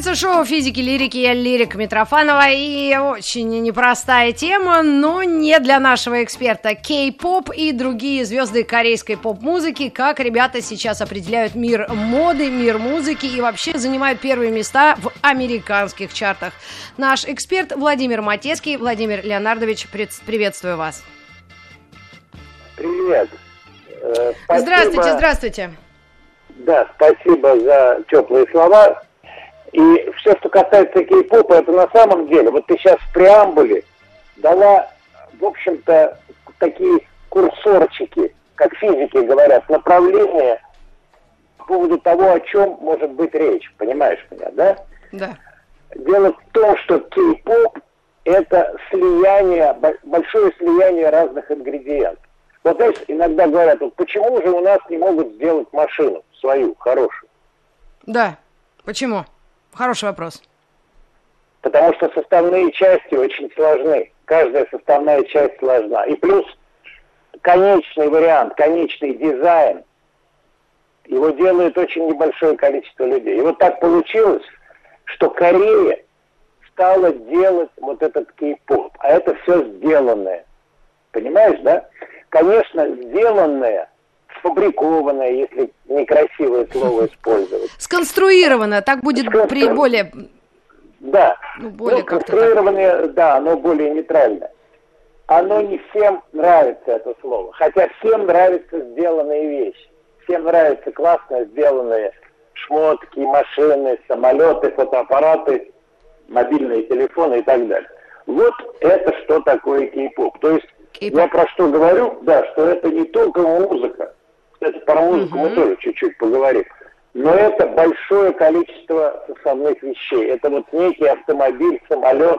Продолжается шоу физики, лирики, я лирик Митрофанова и очень непростая тема, но не для нашего эксперта. Кей-поп и другие звезды корейской поп-музыки, как ребята сейчас определяют мир моды, мир музыки и вообще занимают первые места в американских чартах. Наш эксперт Владимир Матецкий. Владимир Леонардович, приветствую вас. Привет. Э, здравствуйте, здравствуйте. Да, спасибо за теплые слова. И все, что касается кей-попа, это на самом деле, вот ты сейчас в преамбуле дала, в общем-то, такие курсорчики, как физики говорят, направления по поводу того, о чем может быть речь. Понимаешь меня, да? Да. Дело в том, что кей-поп это слияние, большое слияние разных ингредиентов. Вот знаешь, иногда говорят, вот почему же у нас не могут сделать машину свою, хорошую? Да, почему? Хороший вопрос. Потому что составные части очень сложны. Каждая составная часть сложна. И плюс конечный вариант, конечный дизайн, его делает очень небольшое количество людей. И вот так получилось, что Корея стала делать вот этот кей-поп. А это все сделанное. Понимаешь, да? Конечно, сделанное сфабрикованное, если некрасивое слово использовать. Сконструировано, так будет Сконстру... при более... Да, ну, более ну, сконструированное, да, оно более нейтральное. Оно не всем нравится, это слово. Хотя всем нравятся сделанные вещи. Всем нравятся классно сделанные шмотки, машины, самолеты, фотоаппараты, мобильные телефоны и так далее. Вот это что такое кей-поп. То есть я про что говорю, да, что это не только музыка, кстати, про музыку угу. мы тоже чуть-чуть поговорим. Но это большое количество составных вещей. Это вот некий автомобиль, самолет,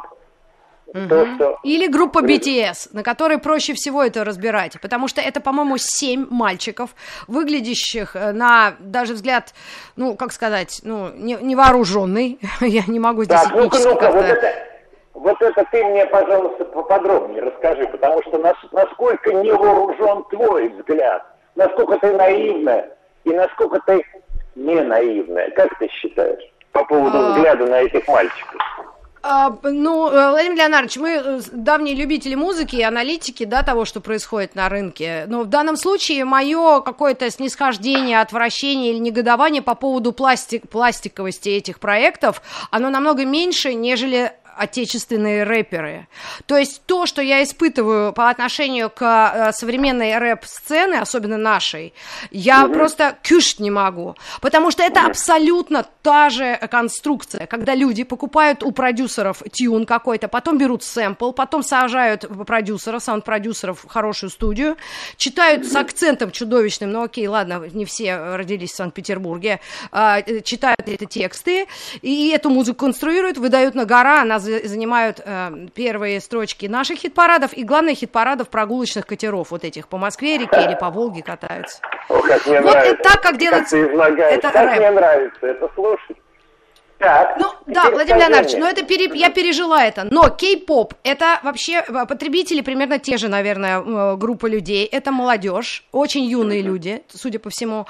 Угу. То, что... Или группа BTS, на которой проще всего это разбирать, потому что это, по-моему, семь мальчиков, выглядящих э, на даже взгляд, ну, как сказать, ну, не, невооруженный, я не могу здесь так, ну-ка, ну-ка, вот это, вот это ты мне, пожалуйста, поподробнее расскажи, потому что нас, насколько невооружен твой взгляд насколько ты наивная и насколько ты не наивная. Как ты считаешь по поводу а... взгляда на этих мальчиков? А, ну, э, Владимир Леонардович, мы э, давние любители музыки и аналитики, да, того, что происходит на рынке. Но в данном случае мое какое-то снисхождение, отвращение или негодование по поводу пластик, пластиковости этих проектов, оно намного меньше, нежели отечественные рэперы. То есть то, что я испытываю по отношению к э, современной рэп-сцены, особенно нашей, я mm просто кюшт не могу. Потому что это абсолютно та же конструкция, когда люди покупают у продюсеров тюн какой-то, потом берут сэмпл, потом сажают продюсеров, саунд-продюсеров в хорошую студию, читают с акцентом чудовищным, ну окей, ладно, не все родились в Санкт-Петербурге, а, э, читают эти тексты, и эту музыку конструируют, выдают на гора, она занимают э, первые строчки наших хит-парадов и, главное, хит-парадов прогулочных катеров, вот этих по Москве реке или по Волге катаются. О, как мне вот нравится. это так, как делается. Как ты это как рэп. мне нравится это слушать. Так, ну, да, Владимир Леонардович, но это пере, я пережила это. Но кей-поп это вообще э, потребители примерно те же, наверное, э, группа людей. Это молодежь, очень юные люди, судя по всему.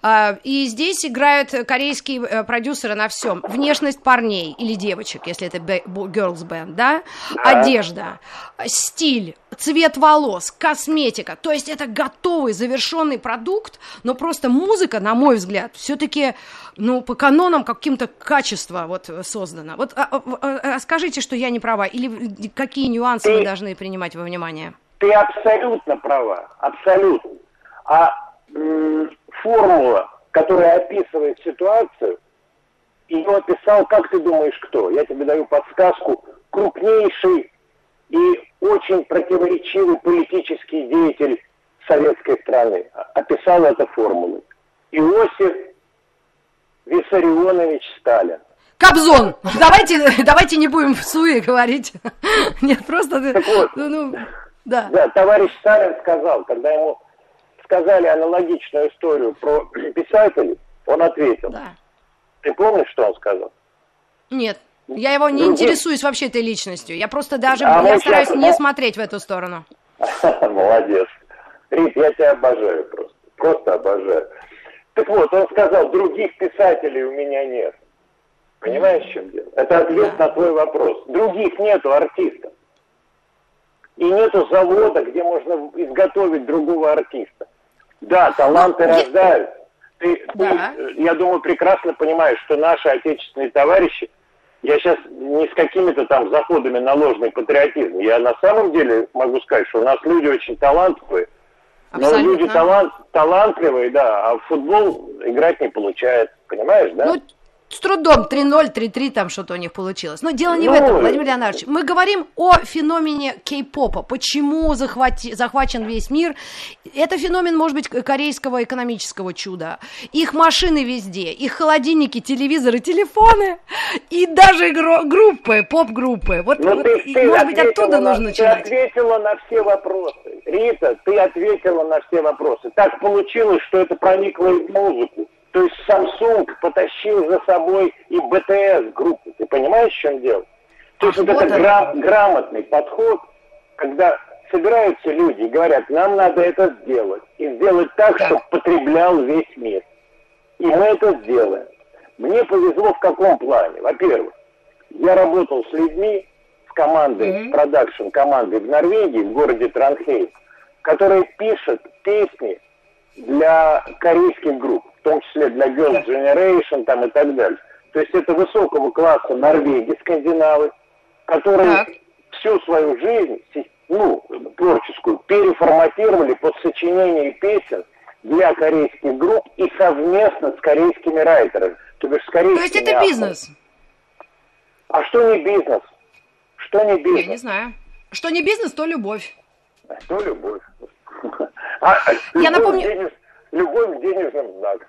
А, и здесь играют корейские э, продюсеры на всем. Внешность парней или девочек, если это girls band, да? Одежда, стиль, цвет волос, косметика. То есть это готовый, завершенный продукт, но просто музыка, на мой взгляд, все-таки ну, по канонам каким-то качества вот создано. Вот а, а, а, а, скажите, что я не права, или какие нюансы ты, мы должны принимать во внимание? Ты абсолютно права, абсолютно. А м- формула, которая описывает ситуацию, ее описал, как ты думаешь, кто? Я тебе даю подсказку, крупнейший и очень противоречивый политический деятель советской страны описал эту формулу. Иосиф Виссарионович Сталин. Кобзон. Давайте, давайте не будем в суе говорить. Нет, просто... Вот, ну, ну, да. да, товарищ Сталин сказал, когда ему сказали аналогичную историю про писателей, он ответил. Да. Ты помнишь, что он сказал? Нет. Я его не интересуюсь вообще этой личностью. Я просто даже а я стараюсь сейчас... не смотреть в эту сторону. Молодец. Рит, я тебя обожаю просто. Просто обожаю. Так вот, он сказал, других писателей у меня нет. Понимаешь, в чем дело? Это ответ на твой вопрос. Других нету артистов. И нету завода, где можно изготовить другого артиста. Да, таланты рождают. Ты, да. ты, я думаю, прекрасно понимаешь, что наши отечественные товарищи, я сейчас не с какими-то там заходами на ложный патриотизм, я на самом деле могу сказать, что у нас люди очень талантливые, Абсолютно. но люди талант, талантливые, да, а в футбол играть не получается, понимаешь, да? Ну, с трудом 3-0, 3-3 там что-то у них получилось. Но дело не ну, в этом, Владимир Леонардович. Мы говорим о феномене кей-попа. Почему захвати, захвачен весь мир? Это феномен, может быть, корейского экономического чуда. Их машины везде, их холодильники, телевизоры, телефоны и даже группы, поп-группы. Вот, ну, вот ты, ты может быть, оттуда на, нужно начинать. Ты ответила на все вопросы. Рита, ты ответила на все вопросы. Так получилось, что это проникло в музыку. То есть Samsung потащил за собой и БТС группу. Ты понимаешь, в чем дело? То есть вот это гра- грамотный подход, когда собираются люди и говорят, нам надо это сделать. И сделать так, чтобы потреблял весь мир. И мы это сделаем. Мне повезло в каком плане? Во-первых, я работал с людьми, с командой, mm-hmm. продакшн командой в Норвегии, в городе Транхейм, которые пишут песни для корейских групп в том числе для Girls Generation там, и так далее. То есть это высокого класса Норвегии, скандинавы, которые так. всю свою жизнь, ну, творческую, переформатировали под сочинение песен для корейских групп и совместно с корейскими райтерами. То, есть, с корейскими то есть это авторами. бизнес? А что не бизнес? Что не бизнес? Я не знаю. Что не бизнес, то любовь. А что любовь? А, Я напомню... Денеж... Любовь к денежным знаком.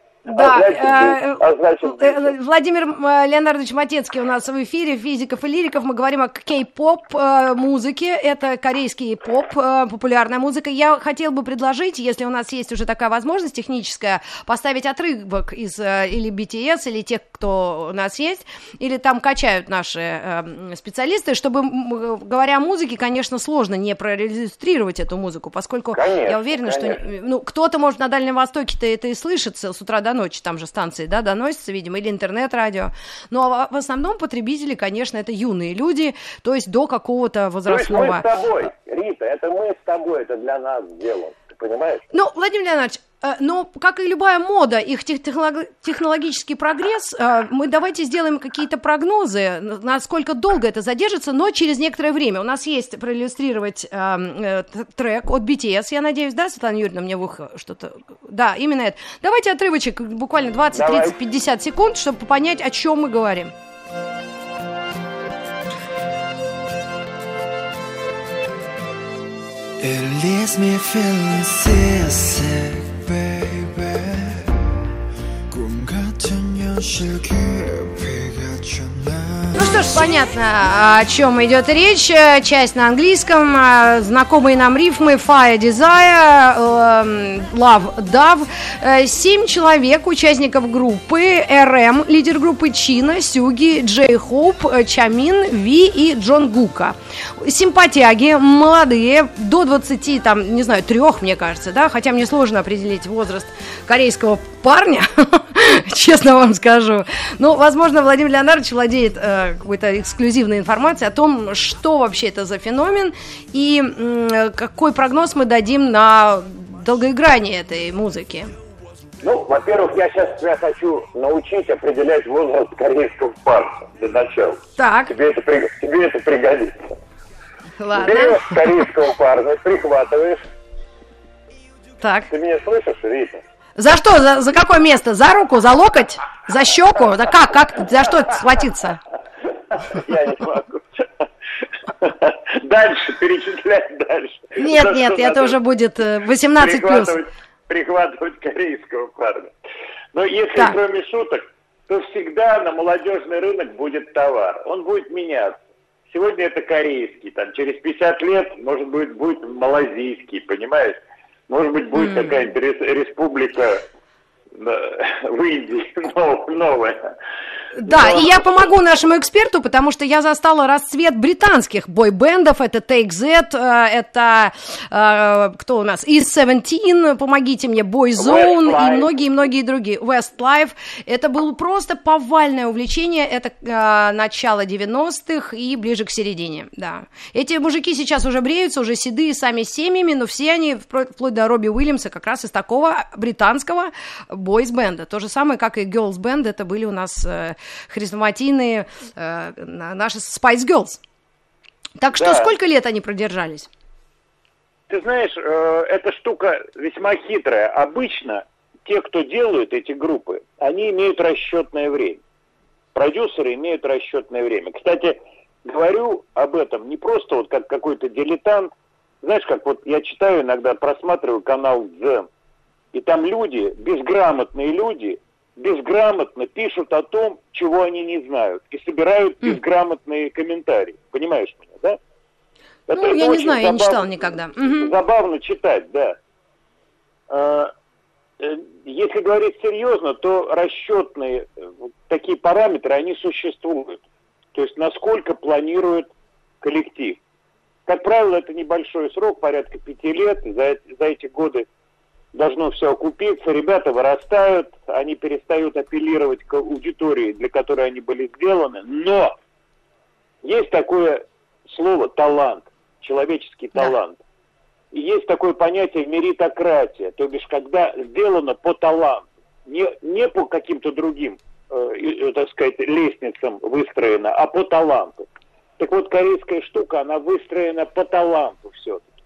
Да, а значит, э, а значит, э, Владимир э, Леонардович Матецкий у нас в эфире, физиков и лириков. Мы говорим о кей-поп музыке. Это корейский поп, популярная музыка. Я хотел бы предложить, если у нас есть уже такая возможность техническая, поставить отрывок из или BTS, или тех, кто у нас есть, или там качают наши специалисты, чтобы, говоря о музыке, конечно, сложно не проиллюстрировать эту музыку, поскольку конечно, я уверена, конечно. что ну, кто-то, может, на Дальнем Востоке-то это и слышится с утра до до ночи, там же станции, да, доносятся, видимо, или интернет-радио. Но ну, а в основном потребители, конечно, это юные люди, то есть до какого-то возрастного... То есть мы с тобой, Рита, это мы с тобой, это для нас ты понимаешь? Ну, Владимир Леонидович, Э, но, как и любая мода, их технологический прогресс, э, мы давайте сделаем какие-то прогнозы, насколько долго это задержится, но через некоторое время. У нас есть проиллюстрировать э, трек от BTS, я надеюсь, да, Светлана Юрьевна, мне в ухо что-то... Да, именно это. Давайте отрывочек, буквально 20, 30, 50 секунд, чтобы понять, о чем мы говорим. It leaves me feeling sick baby 꿈 같은 현실 깊이가 쳤나 Ну что ж, понятно, о чем идет речь. Часть на английском, знакомые нам рифмы Fire Desire, эм, Love Dove. Э, семь человек, участников группы RM, лидер группы Чина, Сюги, Джей Хоуп, Чамин, Ви и Джон Гука. Симпатяги, молодые, до 20, там, не знаю, трех, мне кажется, да, хотя мне сложно определить возраст корейского парня, честно вам скажу. Но, возможно, Владимир Леонардович владеет э, какой-то эксклюзивной информации о том, что вообще это за феномен и какой прогноз мы дадим на долгоиграние этой музыки. Ну, во-первых, я сейчас тебя хочу научить определять возраст корейского парня для начала. Так. Тебе это, тебе это пригодится. Ладно. Берешь корейского парня, прихватываешь. Так. Ты меня слышишь, Рита? За что? За, за какое место? За руку? За локоть? За щеку? Да как? Как? За что схватиться? Я не могу. Дальше, перечислять дальше. Нет, За нет, это уже будет 18 э, плюс. Прихватывать корейского парня. Но если так. кроме шуток, то всегда на молодежный рынок будет товар. Он будет меняться. Сегодня это корейский, там через 50 лет, может быть, будет малазийский, понимаешь? Может быть, будет mm. какая-нибудь республика в Индии новая. Да, Но... и я помогу нашему эксперту, потому что я застала расцвет британских бойбендов. Это Take Z, э, это э, кто у нас? Is 17, помогите мне, Boyzone и многие-многие другие. Westlife. Это было просто повальное увлечение. Это э, начало 90-х и ближе к середине, да. Эти мужики сейчас уже бреются, уже седые сами семьями, но все они, вплоть до Робби Уильямса, как раз из такого британского бойс-бенда. То же самое, как и girls band, это были у нас хрестоматийные э, наши Spice Girls. Так что да. сколько лет они продержались? Ты знаешь, э, эта штука весьма хитрая. Обычно те, кто делают эти группы, они имеют расчетное время. Продюсеры имеют расчетное время. Кстати, говорю об этом не просто вот как какой-то дилетант. Знаешь, как вот я читаю иногда, просматриваю канал Дзен, и там люди, безграмотные люди, безграмотно пишут о том, чего они не знают, и собирают безграмотные комментарии. Понимаешь меня, да? Это, ну, я не знаю, забавно, я не читал никогда. Забавно читать, да. А, э, если говорить серьезно, то расчетные такие параметры, они существуют. То есть насколько планирует коллектив. Как правило, это небольшой срок, порядка пяти лет. За, за эти годы должно все окупиться, ребята вырастают, они перестают апеллировать к аудитории, для которой они были сделаны, но есть такое слово талант, человеческий талант. Да. И есть такое понятие меритократия, то бишь когда сделано по таланту, не, не по каким-то другим, э, э, так сказать, лестницам выстроено, а по таланту. Так вот, корейская штука, она выстроена по таланту все-таки.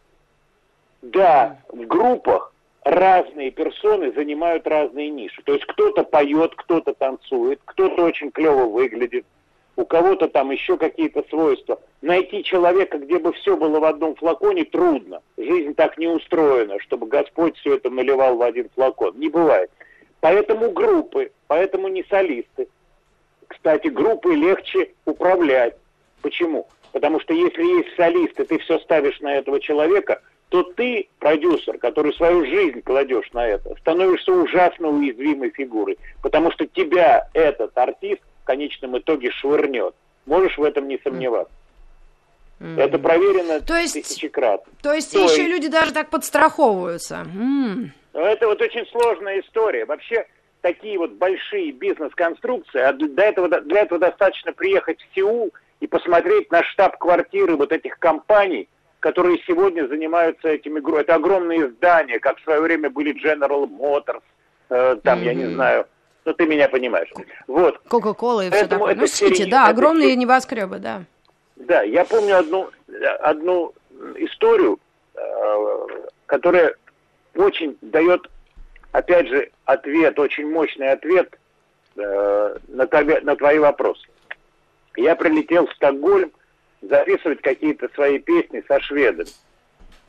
Да, в группах разные персоны занимают разные ниши. То есть кто-то поет, кто-то танцует, кто-то очень клево выглядит, у кого-то там еще какие-то свойства. Найти человека, где бы все было в одном флаконе, трудно. Жизнь так не устроена, чтобы Господь все это наливал в один флакон. Не бывает. Поэтому группы, поэтому не солисты. Кстати, группы легче управлять. Почему? Потому что если есть солисты, ты все ставишь на этого человека – то ты, продюсер, который свою жизнь кладешь на это, становишься ужасно уязвимой фигурой, потому что тебя этот артист в конечном итоге швырнет. Можешь в этом не сомневаться. Mm. Это проверено то есть, тысячекратно. То есть то еще есть... люди даже так подстраховываются. Mm. Это вот очень сложная история. Вообще такие вот большие бизнес-конструкции, а для этого, для этого достаточно приехать в Сеул и посмотреть на штаб-квартиры вот этих компаний, которые сегодня занимаются этими... Это огромные здания, как в свое время были General Motors, э, там, mm-hmm. я не знаю, ну ты меня понимаешь. Вот. Кока-кола и все такое. Ну, Сити, да, огромные это... небоскребы, да. Да, я помню одну, одну историю, э, которая очень дает, опять же, ответ, очень мощный ответ э, на, тебе, на твои вопросы. Я прилетел в Стокгольм, записывать какие-то свои песни со шведами.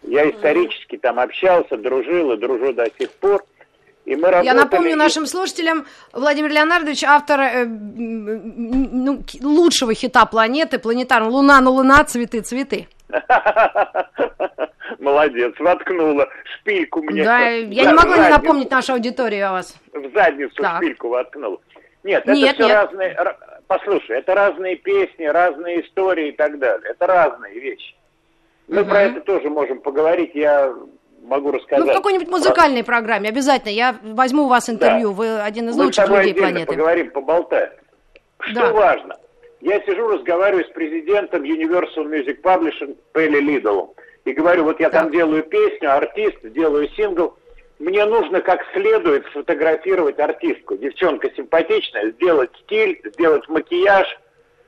Я исторически там общался, дружил и дружу до сих пор. И мы работали... Я напомню нашим слушателям, Владимир Леонардович, автор э, ну, лучшего хита планеты, планетарного «Луна на луна, цветы, цветы». Молодец, воткнула шпильку мне. Да, я не могу не напомнить нашу аудиторию о вас. В задницу шпильку воткнула. Нет, это все разные послушай, это разные песни, разные истории и так далее. Это разные вещи. Мы угу. про это тоже можем поговорить. Я могу рассказать. Ну, в какой-нибудь музыкальной про... программе обязательно. Я возьму у вас интервью. Да. Вы один из Мы лучших людей планеты. поговорим, поболтаем. Что да. важно? Я сижу, разговариваю с президентом Universal Music Publishing Пелли Лидолом. И говорю, вот я так. там делаю песню, артист, делаю сингл мне нужно как следует сфотографировать артистку. Девчонка симпатичная, сделать стиль, сделать макияж,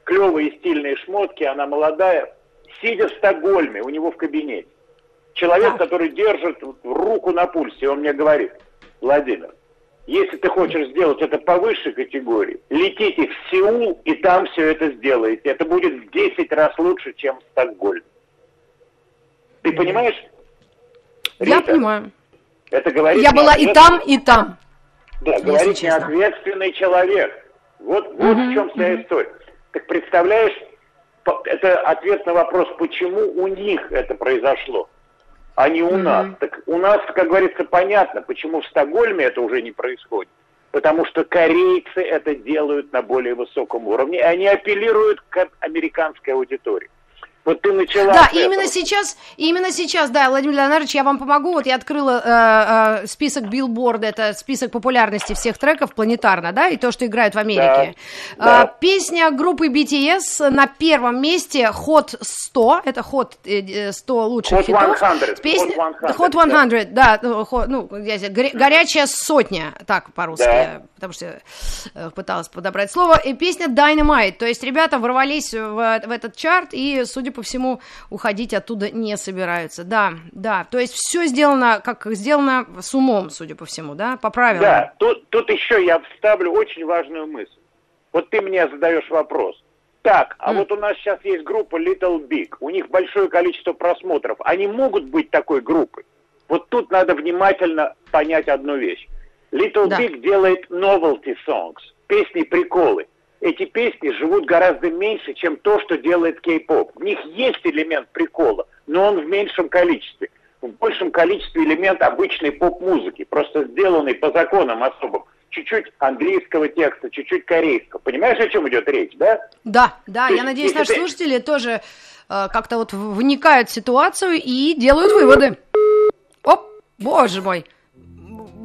клевые стильные шмотки, она молодая. Сидя в Стокгольме, у него в кабинете. Человек, да. который держит руку на пульсе, он мне говорит, Владимир, если ты хочешь сделать это по высшей категории, летите в Сеул и там все это сделаете. Это будет в 10 раз лучше, чем в Стокгольме. Ты понимаешь? Я Рита? понимаю. Это говорит Я была и там, и там. Да, говорит неответственный человек. Вот, вот в чем вся история. Так представляешь, это ответ на вопрос, почему у них это произошло, а не у mm-hmm. нас. Так у нас, как говорится, понятно, почему в Стокгольме это уже не происходит. Потому что корейцы это делают на более высоком уровне, и они апеллируют к американской аудитории. Вот ты начала. Да, именно сейчас, именно сейчас, да, Владимир Леонардович, я вам помогу. Вот я открыла э, э, список билборда, это список популярности всех треков планетарно, да, и то, что играют в Америке. Да, да. Э, песня группы BTS на первом месте Hot 100, это Hot 100 э, лучших Hot хитов. 100. Песня, Hot 100, Hot 100 да, да ну, я, горячая сотня, так по-русски, да. Потому что э, пыталась подобрать слово. И песня Dynamite, то есть ребята ворвались в, в этот чарт и, судя по всему, уходить оттуда не собираются. Да, да, то есть все сделано, как сделано с умом, судя по всему, да, по правилам. Да, тут, тут еще я вставлю очень важную мысль. Вот ты мне задаешь вопрос. Так, а mm. вот у нас сейчас есть группа Little Big, у них большое количество просмотров. Они могут быть такой группой? Вот тут надо внимательно понять одну вещь. Little да. Big делает novelty songs, песни-приколы эти песни живут гораздо меньше, чем то, что делает кей-поп. В них есть элемент прикола, но он в меньшем количестве. В большем количестве элемент обычной поп-музыки, просто сделанный по законам особым. Чуть-чуть английского текста, чуть-чуть корейского. Понимаешь, о чем идет речь, да? Да, да, То я надеюсь, наши ты... слушатели тоже э, как-то вот вникают в ситуацию и делают выводы. Оп, боже мой.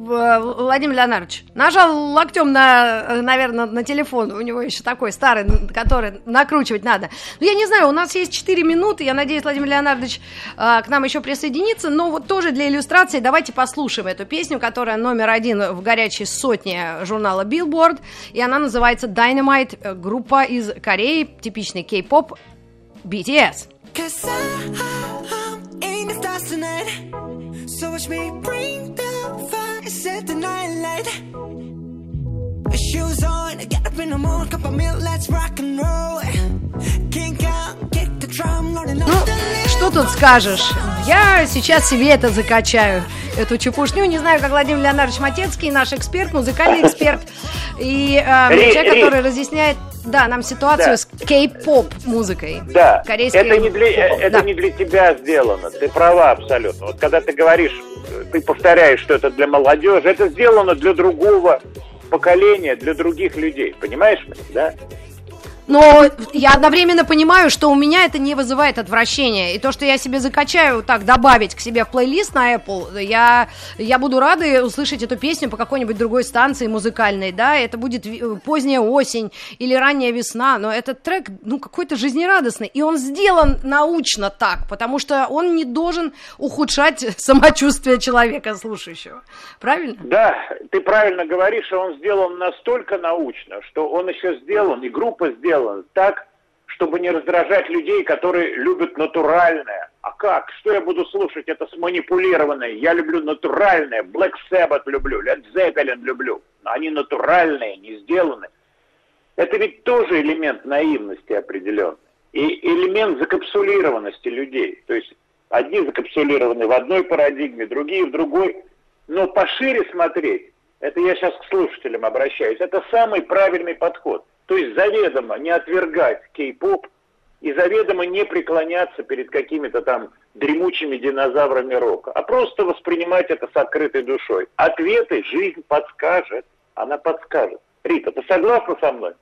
Владимир Леонардович, нажал локтем на, наверное, на телефон, у него еще такой старый, который накручивать надо. Ну, я не знаю, у нас есть 4 минуты, я надеюсь, Владимир Леонардович а, к нам еще присоединится, но вот тоже для иллюстрации давайте послушаем эту песню, которая номер один в горячей сотне журнала Billboard, и она называется Dynamite, группа из Кореи, типичный кей-поп BTS. So watch me bring the set the night light. Shoes on, get up in the morning, cup of milk, let's rock and roll. Kink out, kick the drum, loading up Ну, что тут скажешь? Я сейчас себе это закачаю, эту чепушню. Не знаю, как Владимир Леонардович Матецкий, наш эксперт, музыкальный эксперт, и э, человек, который разъясняет да, нам ситуацию да. с кей-поп музыкой. Да. Корейской это не для это да. не для тебя сделано. Ты права абсолютно. Вот когда ты говоришь, ты повторяешь, что это для молодежи, это сделано для другого поколения, для других людей. Понимаешь да? Но я одновременно понимаю, что у меня это не вызывает отвращения. И то, что я себе закачаю, так, добавить к себе в плейлист на Apple, я, я буду рада услышать эту песню по какой-нибудь другой станции музыкальной, да, это будет поздняя осень или ранняя весна, но этот трек, ну, какой-то жизнерадостный, и он сделан научно так, потому что он не должен ухудшать самочувствие человека, слушающего. Правильно? Да, ты правильно говоришь, что он сделан настолько научно, что он еще сделан, и группа сделана сделан так, чтобы не раздражать людей, которые любят натуральное. А как? Что я буду слушать? Это сманипулированное. Я люблю натуральное. Black Sabbath люблю, Led Zeppelin люблю. Но они натуральные, не сделаны. Это ведь тоже элемент наивности определенный. И элемент закапсулированности людей. То есть одни закапсулированы в одной парадигме, другие в другой. Но пошире смотреть, это я сейчас к слушателям обращаюсь, это самый правильный подход – то есть заведомо не отвергать кей-поп и заведомо не преклоняться перед какими-то там дремучими динозаврами рока, а просто воспринимать это с открытой душой. Ответы жизнь подскажет, она подскажет. Рита, ты согласна со мной?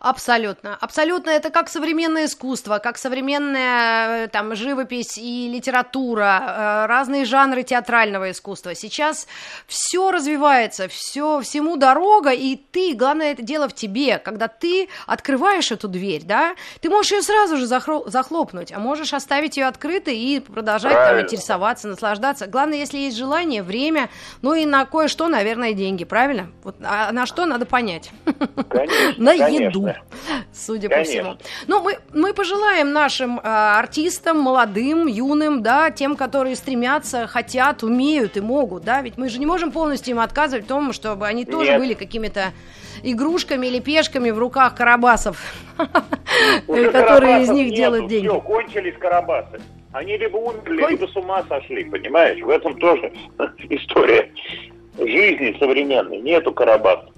Абсолютно. Абсолютно это как современное искусство, как современная э, там живопись и литература, э, разные жанры театрального искусства. Сейчас все развивается, все, всему дорога, и ты, главное это дело в тебе, когда ты открываешь эту дверь, да, ты можешь ее сразу же захлопнуть, а можешь оставить ее открытой и продолжать там интересоваться, наслаждаться. Главное, если есть желание, время, ну и на кое-что, наверное, деньги, правильно? Вот, а на что надо понять? Конечно, на еду судя Конечно. по всему. Ну, мы, мы пожелаем нашим э, артистам, молодым, юным, да, тем, которые стремятся, хотят, умеют и могут, да, ведь мы же не можем полностью им отказывать в том, чтобы они тоже Нет. были какими-то игрушками или пешками в руках карабасов, которые из них делают деньги. Все, кончились карабасы. Они либо умерли, либо с ума сошли, понимаешь? В этом тоже история жизни современной. Нету карабасов.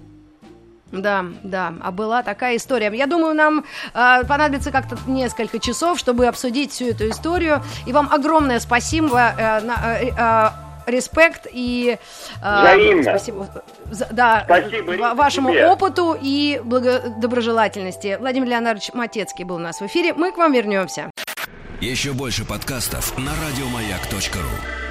Да, да, а была такая история. Я думаю, нам э, понадобится как-то несколько часов, чтобы обсудить всю эту историю. И вам огромное спасибо. Э, на, э, э, респект и э, спасибо, за, да, спасибо, вашему тебе. опыту и благо, доброжелательности. Владимир Леонардович Матецкий был у нас в эфире. Мы к вам вернемся. Еще больше подкастов на радиомаяк.ру